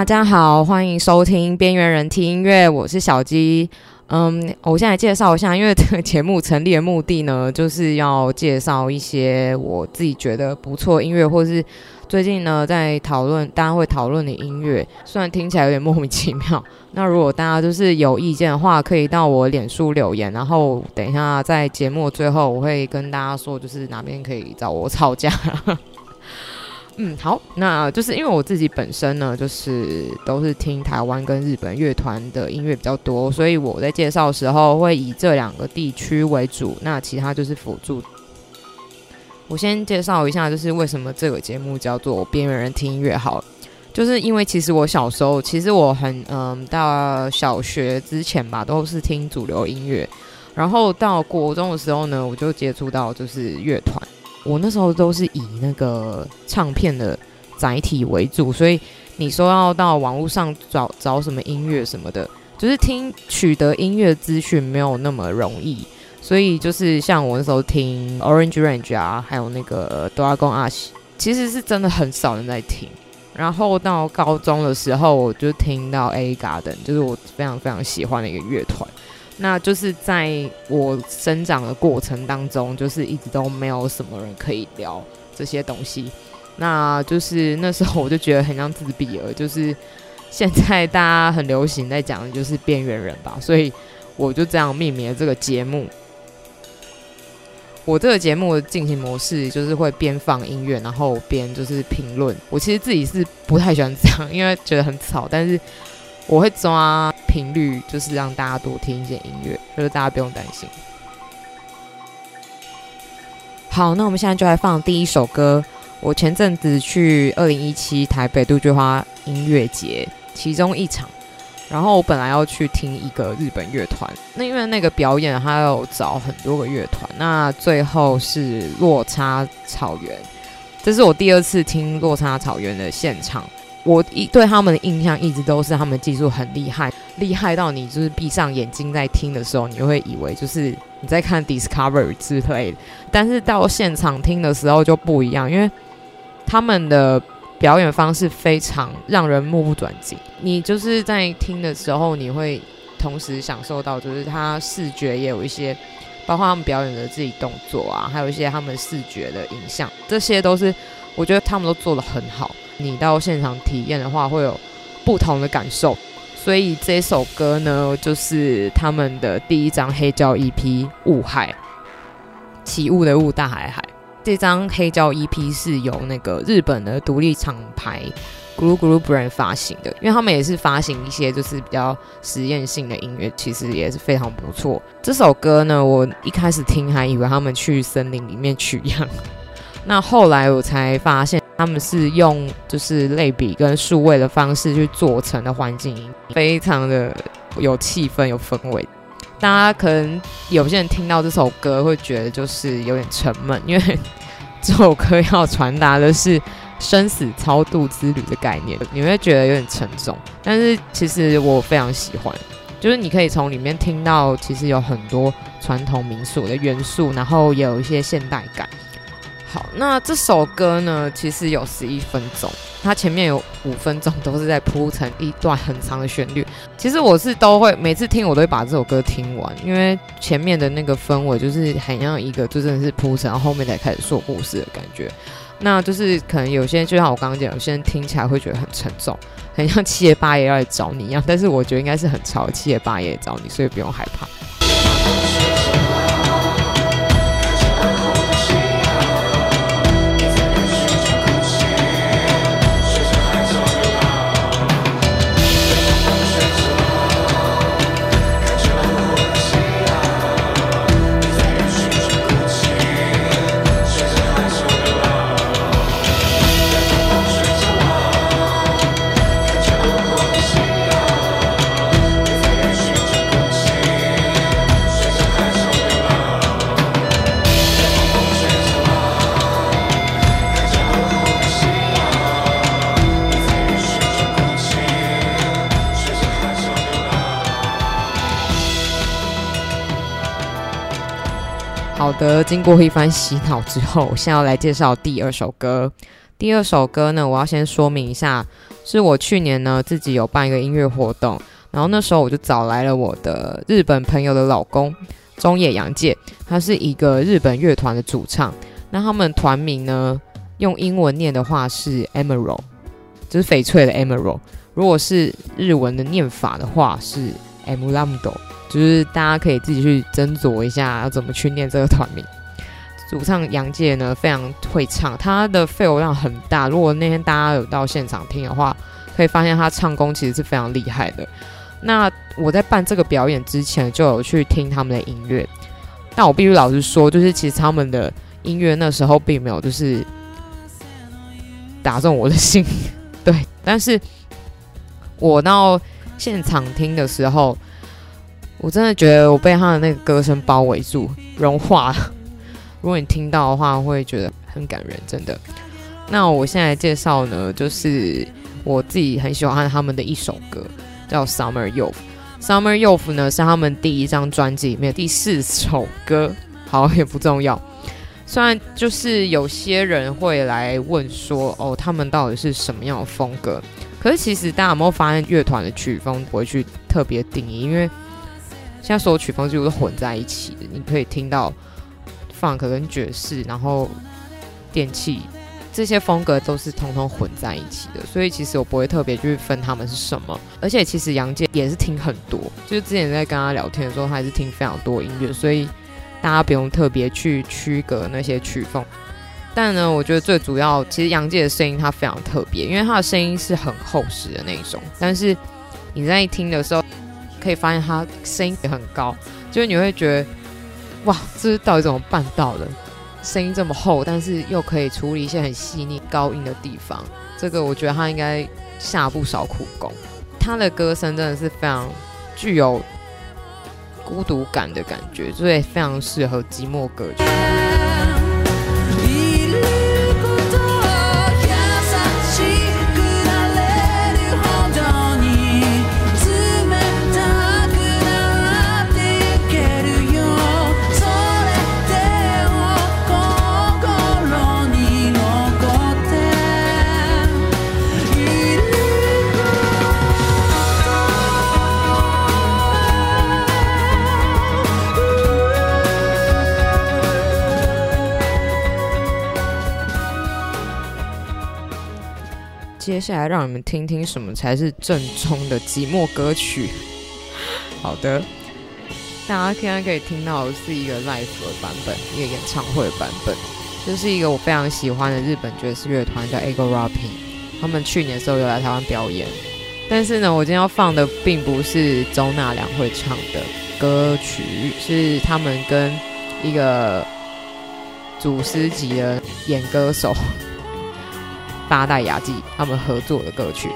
大家好，欢迎收听《边缘人听音乐》，我是小鸡。嗯，我现在介绍一下，因为这个节目成立的目的呢，就是要介绍一些我自己觉得不错音乐，或是最近呢在讨论，大家会讨论的音乐。虽然听起来有点莫名其妙，那如果大家就是有意见的话，可以到我脸书留言，然后等一下在节目最后我会跟大家说，就是哪边可以找我吵架。嗯，好，那就是因为我自己本身呢，就是都是听台湾跟日本乐团的音乐比较多，所以我在介绍的时候会以这两个地区为主，那其他就是辅助。我先介绍一下，就是为什么这个节目叫做边缘人听音乐好，就是因为其实我小时候，其实我很嗯，到小学之前吧，都是听主流音乐，然后到国中的时候呢，我就接触到就是乐团。我那时候都是以那个唱片的载体为主，所以你说要到网络上找找什么音乐什么的，就是听取得音乐资讯没有那么容易，所以就是像我那时候听 Orange Range 啊，还有那个 Dragon Ash，其实是真的很少人在听。然后到高中的时候，我就听到 A Garden，就是我非常非常喜欢的一个乐团。那就是在我生长的过程当中，就是一直都没有什么人可以聊这些东西。那就是那时候我就觉得很像自闭了，就是现在大家很流行在讲的就是边缘人吧，所以我就这样命名了这个节目。我这个节目的进行模式就是会边放音乐，然后边就是评论。我其实自己是不太喜欢这样，因为觉得很吵，但是。我会抓频率，就是让大家多听一些音乐，就是大家不用担心。好，那我们现在就来放第一首歌。我前阵子去二零一七台北杜鹃花音乐节其中一场，然后我本来要去听一个日本乐团，那因为那个表演他有找很多个乐团，那最后是落差草原，这是我第二次听落差草原的现场。我一对他们的印象一直都是他们技术很厉害，厉害到你就是闭上眼睛在听的时候，你就会以为就是你在看 Discovery 之类的。但是到现场听的时候就不一样，因为他们的表演方式非常让人目不转睛。你就是在听的时候，你会同时享受到，就是他视觉也有一些，包括他们表演的自己动作啊，还有一些他们视觉的影像，这些都是我觉得他们都做得很好。你到现场体验的话，会有不同的感受。所以这首歌呢，就是他们的第一张黑胶 EP《雾海》，起雾的雾，大海海。这张黑胶 EP 是由那个日本的独立厂牌 Gru Gru Brand 发行的，因为他们也是发行一些就是比较实验性的音乐，其实也是非常不错。这首歌呢，我一开始听还以为他们去森林里面取样，那后来我才发现。他们是用就是类比跟数位的方式去做成的环境音，非常的有气氛、有氛围。大家可能有些人听到这首歌会觉得就是有点沉闷，因为这首歌要传达的是生死超度之旅的概念，你会觉得有点沉重。但是其实我非常喜欢，就是你可以从里面听到其实有很多传统民俗的元素，然后也有一些现代感。好，那这首歌呢，其实有十一分钟，它前面有五分钟都是在铺成一段很长的旋律。其实我是都会每次听，我都会把这首歌听完，因为前面的那个氛围就是很像一个就真的是铺成，然后后面才开始说故事的感觉。那就是可能有些人就像我刚刚讲，有些人听起来会觉得很沉重，很像七爷八爷要来找你一样。但是我觉得应该是很潮，七爷八爷找你，所以不用害怕。的，经过一番洗脑之后，我现在要来介绍第二首歌。第二首歌呢，我要先说明一下，是我去年呢自己有办一个音乐活动，然后那时候我就找来了我的日本朋友的老公中野洋介，他是一个日本乐团的主唱。那他们团名呢，用英文念的话是 Emerald，就是翡翠的 Emerald。如果是日文的念法的话是 Emeraldo 就是大家可以自己去斟酌一下要怎么去念这个团名。主唱杨介呢非常会唱，他的肺活量很大。如果那天大家有到现场听的话，可以发现他唱功其实是非常厉害的。那我在办这个表演之前就有去听他们的音乐，但我必须老实说，就是其实他们的音乐那时候并没有就是打中我的心，对，但是。我到现场听的时候，我真的觉得我被他的那个歌声包围住，融化了。如果你听到的话，会觉得很感人，真的。那我现在介绍呢，就是我自己很喜欢他们的一首歌，叫《Summer Youth》。《Summer Youth》呢是他们第一张专辑里面第四首歌，好，也不重要。虽然就是有些人会来问说，哦，他们到底是什么样的风格？可是其实大家有没有发现，乐团的曲风不会去特别定义，因为现在所有曲风几乎都混在一起的。你可以听到 funk 跟爵士，然后电器这些风格都是通通混在一起的。所以其实我不会特别去分他们是什么。而且其实杨介也是听很多，就是之前在跟他聊天的时候，他还是听非常多音乐，所以大家不用特别去区隔那些曲风。但呢，我觉得最主要，其实杨介的声音他非常特别，因为他的声音是很厚实的那种。但是你在听的时候，可以发现他声音也很高，就是你会觉得，哇，这是到底怎么办到的？声音这么厚，但是又可以处理一些很细腻高音的地方。这个我觉得他应该下不少苦功。他的歌声真的是非常具有孤独感的感觉，所以非常适合寂寞歌曲。接下来让你们听听什么才是正宗的寂寞歌曲。好的，大家现在可以听到的是一个 live 的版本，一个演唱会的版本。这、就是一个我非常喜欢的日本爵士乐团，叫 Ego Rapping。他们去年的时候有来台湾表演，但是呢，我今天要放的并不是周纳良会唱的歌曲，是他们跟一个祖师级的演歌手。八代雅纪他们合作的歌曲，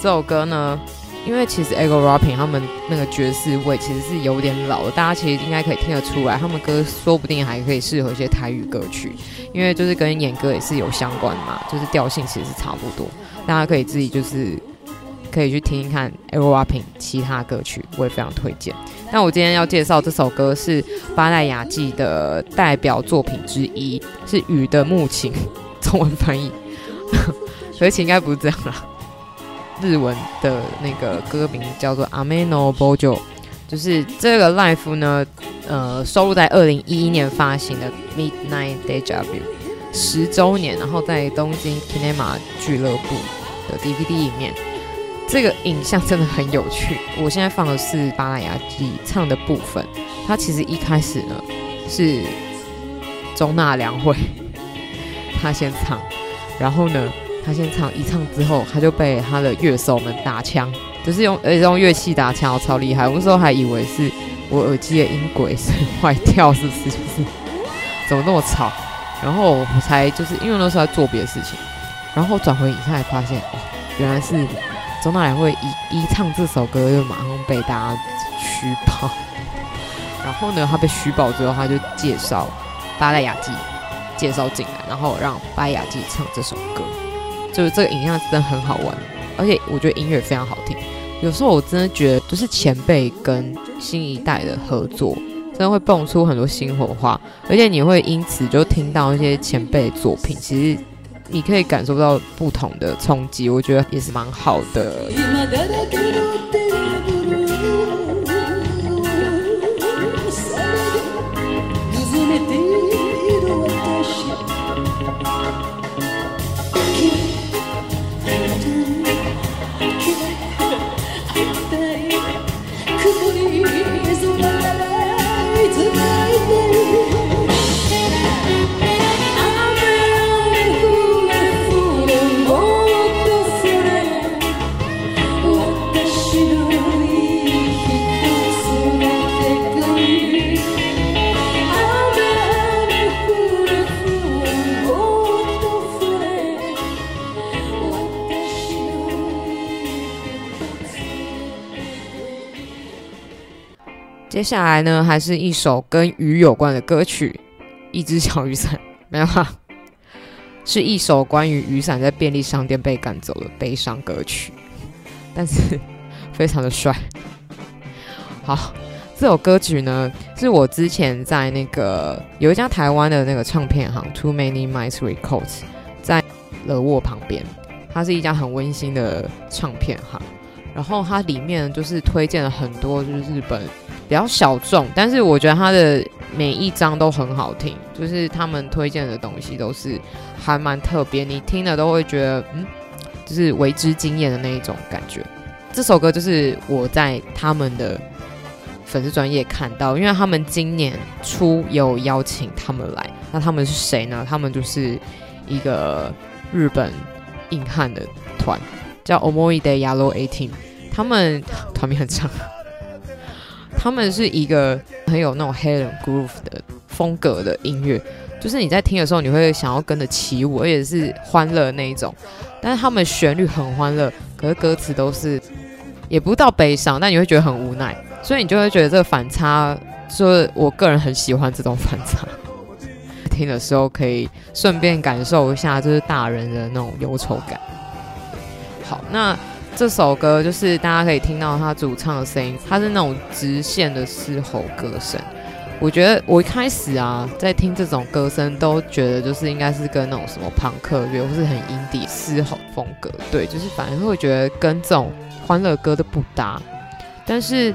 这首歌呢，因为其实 Ego Rapping 他们那个爵士味其实是有点老的，大家其实应该可以听得出来，他们歌说不定还可以适合一些台语歌曲，因为就是跟演歌也是有相关嘛，就是调性其实是差不多，大家可以自己就是可以去听一看 Ego Rapping 其他歌曲，我也非常推荐。那我今天要介绍这首歌是八代雅纪的代表作品之一，是《雨的木琴》，中文翻译。而且应该不是这样啦，日文的那个歌名叫做《Ame no Bojo》，就是这个 live 呢，呃，收录在二零一一年发行的《Midnight Deja Vu》十周年，然后在东京 Kinema 俱乐部的 DVD 里面，这个影像真的很有趣。我现在放的是巴拉雅纪唱的部分，他其实一开始呢是中纳凉会，他先唱，然后呢。他先唱，一唱之后，他就被他的乐手们打枪，就是用呃用乐器打枪，超厉害。我那时候还以为是我耳机的音轨是坏掉，是不是？就是怎么那么吵？然后我才就是因为那时候在做别的事情，然后转回影像才发现，哦，原来是周纳凉会一一唱这首歌就马上被大家嘘爆。然后呢，他被虚爆之后，他就介绍八代雅纪介绍进来，然后让白雅纪唱这首歌。就是这个影像真的很好玩，而且我觉得音乐非常好听。有时候我真的觉得，就是前辈跟新一代的合作，真的会蹦出很多新火花，而且你会因此就听到一些前辈作品，其实你可以感受到不同的冲击，我觉得也是蛮好的。接下来呢，还是一首跟雨有关的歌曲，《一只小雨伞》。没有啊，是一首关于雨伞在便利商店被赶走的悲伤歌曲，但是非常的帅。好，这首歌曲呢，是我之前在那个有一家台湾的那个唱片行 Too Many Mice Records，在乐沃旁边，它是一家很温馨的唱片行。然后它里面就是推荐了很多就是日本。比较小众，但是我觉得他的每一张都很好听，就是他们推荐的东西都是还蛮特别，你听了都会觉得嗯，就是为之惊艳的那一种感觉。这首歌就是我在他们的粉丝专业看到，因为他们今年初有邀请他们来，那他们是谁呢？他们就是一个日本硬汉的团，叫 Omoide Yellow Eighteen，他们团名很长。他们是一个很有那种黑人 groove 的风格的音乐，就是你在听的时候，你会想要跟着起舞，而且是欢乐那一种。但是他们旋律很欢乐，可是歌词都是也不到悲伤，但你会觉得很无奈，所以你就会觉得这个反差，说我个人很喜欢这种反差。听的时候可以顺便感受一下，就是大人的那种忧愁感。好，那。这首歌就是大家可以听到他主唱的声音，他是那种直线的嘶吼歌声。我觉得我一开始啊，在听这种歌声，都觉得就是应该是跟那种什么朋克乐或是很 indie 嘶吼风格，对，就是反而会觉得跟这种欢乐歌都不搭。但是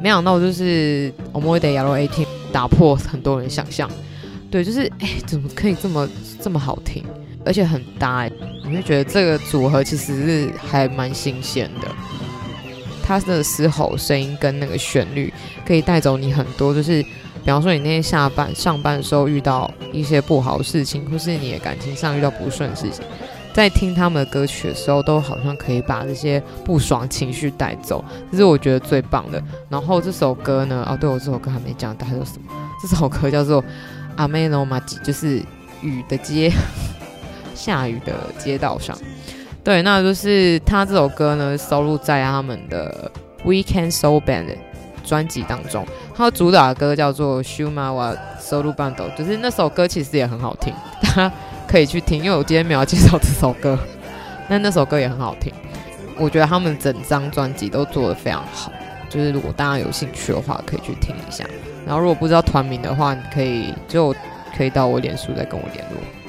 没想到就是 Omoide Yellow Eighteen 打破很多人想象，对，就是哎，怎么可以这么这么好听？而且很搭，你会觉得这个组合其实是还蛮新鲜的。他的嘶吼声音跟那个旋律可以带走你很多，就是比方说你那天下班、上班的时候遇到一些不好的事情，或是你的感情上遇到不顺的事情，在听他们的歌曲的时候，都好像可以把这些不爽情绪带走，这是我觉得最棒的。然后这首歌呢，哦，对，我这首歌还没讲，它叫什么？这首歌叫做《雨の街》，就是雨的街。下雨的街道上，对，那就是他这首歌呢，收录在他们的 Weekend Soul Band 专辑当中。他主打的歌叫做 Shumawa Soul Band，就是那首歌其实也很好听，大家可以去听。因为我今天没有介绍这首歌，那那首歌也很好听。我觉得他们整张专辑都做得非常好，就是如果大家有兴趣的话，可以去听一下。然后如果不知道团名的话，你可以就可以到我脸书再跟我联络。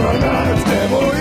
Pro nas nie mój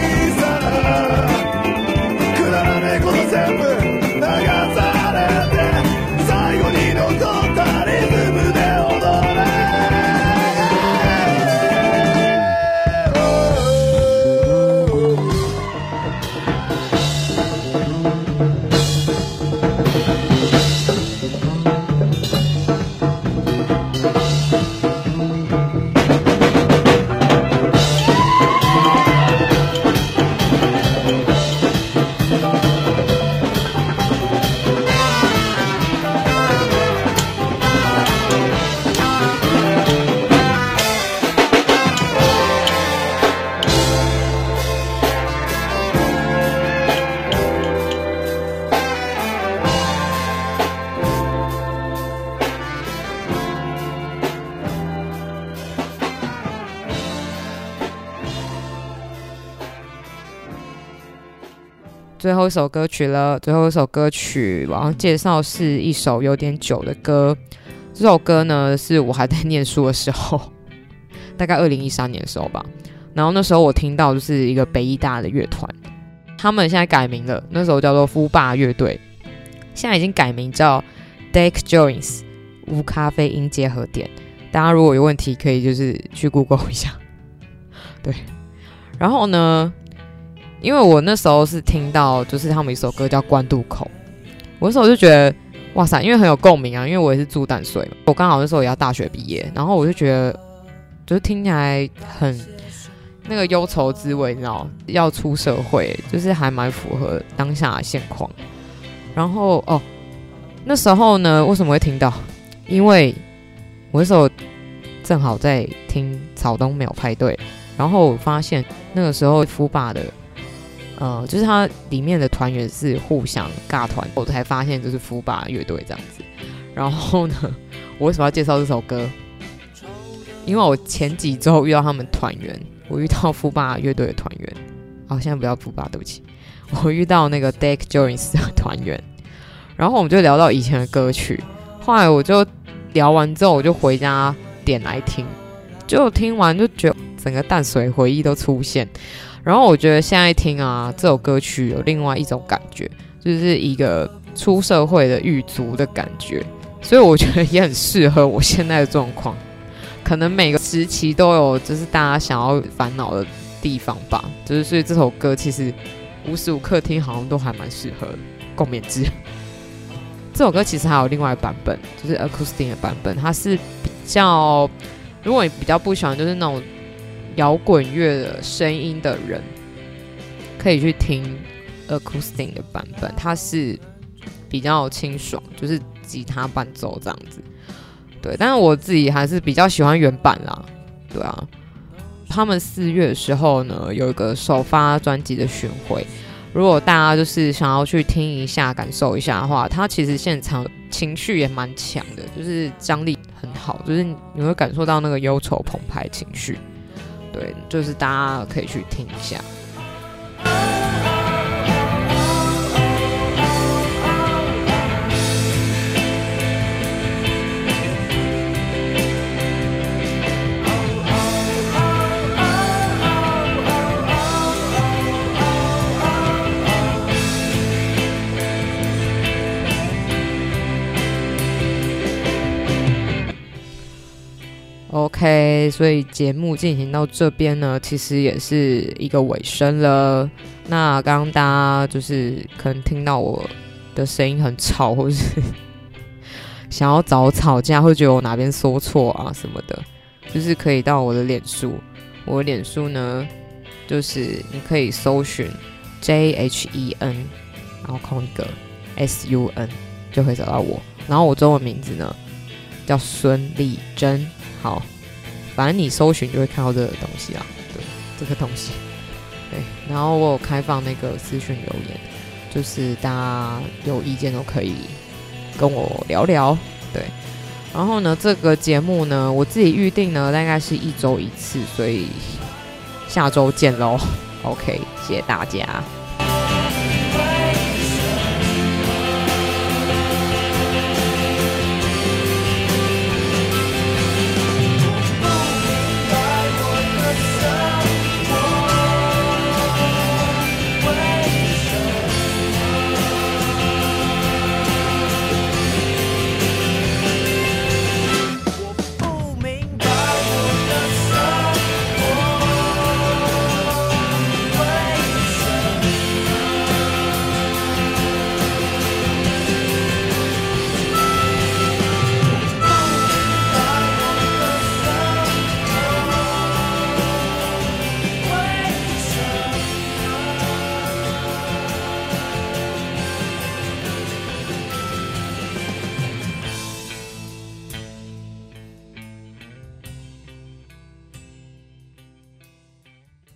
最后一首歌曲了，最后一首歌曲我要介绍是一首有点久的歌。这首歌呢，是我还在念书的时候，大概二零一三年的时候吧，然后那时候我听到就是一个北艺大的乐团，他们现在改名了，那时候叫做夫霸乐队，现在已经改名叫 Deck Joints 无咖啡因结合点。大家如果有问题，可以就是去 Google 一下。对，然后呢，因为我那时候是听到就是他们一首歌叫《关渡口》，我那时候就觉得哇塞，因为很有共鸣啊，因为我也是住淡水嘛，我刚好那时候也要大学毕业，然后我就觉得就是听起来很。那个忧愁滋味，你知道，要出社会，就是还蛮符合当下现况。然后哦，那时候呢，为什么会听到？因为我那时候正好在听草东没有派对，然后我发现那个时候夫霸的，呃，就是它里面的团员是互相尬团，我才发现就是夫霸乐队这样子。然后呢，我为什么要介绍这首歌？因为我前几周遇到他们团员。我遇到夫霸乐队的团员，好，现在不要夫霸，对不起。我遇到那个 Deck Jones 的团员，然后我们就聊到以前的歌曲。后来我就聊完之后，我就回家点来听，就听完就觉得整个淡水回忆都出现。然后我觉得现在听啊，这首歌曲有另外一种感觉，就是一个出社会的狱卒的感觉，所以我觉得也很适合我现在的状况。可能每个时期都有，就是大家想要烦恼的地方吧。就是所以这首歌其实无时无刻听好像都还蛮适合共勉之。这首歌其实还有另外版本，就是 acoustic 的版本，它是比较，如果你比较不喜欢就是那种摇滚乐的声音的人，可以去听 acoustic 的版本，它是比较清爽，就是吉他伴奏这样子。对，但是我自己还是比较喜欢原版啦。对啊，他们四月的时候呢，有一个首发专辑的巡回，如果大家就是想要去听一下、感受一下的话，他其实现场情绪也蛮强的，就是张力很好，就是你会感受到那个忧愁澎湃情绪。对，就是大家可以去听一下。OK，所以节目进行到这边呢，其实也是一个尾声了。那刚刚大家就是可能听到我的声音很吵，或是 想要找我吵架，会觉得我哪边说错啊什么的，就是可以到我的脸书。我的脸书呢，就是你可以搜寻 J H E N，然后空一个 S U N，就可以找到我。然后我中文名字呢叫孙丽珍。好，反正你搜寻就会看到这个东西啊，对，这个东西，对，然后我有开放那个私讯留言，就是大家有意见都可以跟我聊聊，对，然后呢，这个节目呢，我自己预定呢，大概是一周一次，所以下周见喽，OK，谢谢大家。